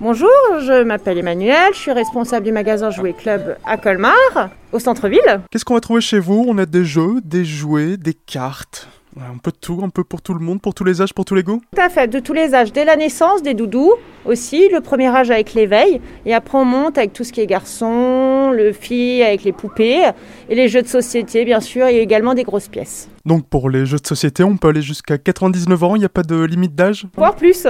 Bonjour, je m'appelle Emmanuel, je suis responsable du magasin Jouet Club à Colmar, au centre-ville. Qu'est-ce qu'on va trouver chez vous? On a des jeux, des jouets, des cartes. Un peu de tout, un peu pour tout le monde, pour tous les âges, pour tous les goûts? Tout à fait, de tous les âges, dès la naissance, des doudous aussi, le premier âge avec l'éveil, et après on monte avec tout ce qui est garçon, le fille avec les poupées, et les jeux de société bien sûr, et également des grosses pièces. Donc pour les jeux de société, on peut aller jusqu'à 99 ans, il n'y a pas de limite d'âge? Voire plus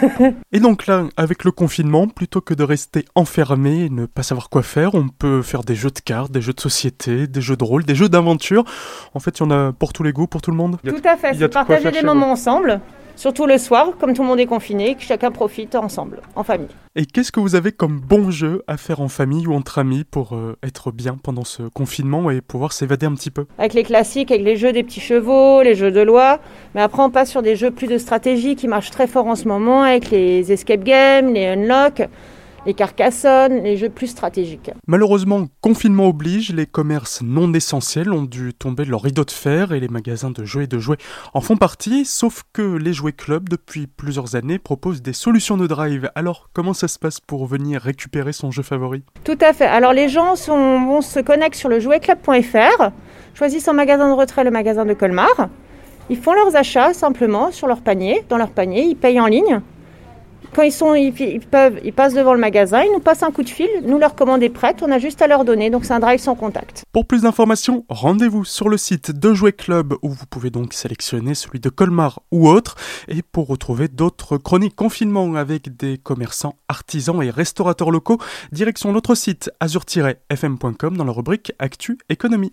Et donc là, avec le confinement, plutôt que de rester enfermé et ne pas savoir quoi faire, on peut faire des jeux de cartes, des jeux de société, des jeux de rôle, des jeux d'aventure. En fait, il y en a pour tous les goûts, pour tout le monde? Tout à fait, c'est partager des moments ensemble. Surtout le soir, comme tout le monde est confiné, que chacun profite ensemble, en famille. Et qu'est-ce que vous avez comme bon jeu à faire en famille ou entre amis pour euh, être bien pendant ce confinement et pouvoir s'évader un petit peu? Avec les classiques, avec les jeux des petits chevaux, les jeux de loi. Mais après, on passe sur des jeux plus de stratégie qui marchent très fort en ce moment, avec les escape games, les unlock les Carcassonne, les jeux plus stratégiques. Malheureusement, confinement oblige, les commerces non essentiels ont dû tomber leur rideau de fer et les magasins de jeux et de jouets en font partie, sauf que les jouets clubs, depuis plusieurs années, proposent des solutions de drive. Alors, comment ça se passe pour venir récupérer son jeu favori? Tout à fait. Alors, les gens sont, vont se connecter sur le jouetclub.fr, choisissent en magasin de retrait le magasin de Colmar. Ils font leurs achats simplement sur leur panier, dans leur panier, ils payent en ligne. Quand ils, sont, ils, peuvent, ils passent devant le magasin, ils nous passent un coup de fil, nous leur commande est prête, on a juste à leur donner, donc c'est un drive sans contact. Pour plus d'informations, rendez-vous sur le site de Jouet Club où vous pouvez donc sélectionner celui de Colmar ou autre, et pour retrouver d'autres chroniques confinement avec des commerçants, artisans et restaurateurs locaux, direction notre site azur-fm.com dans la rubrique Actu Économie.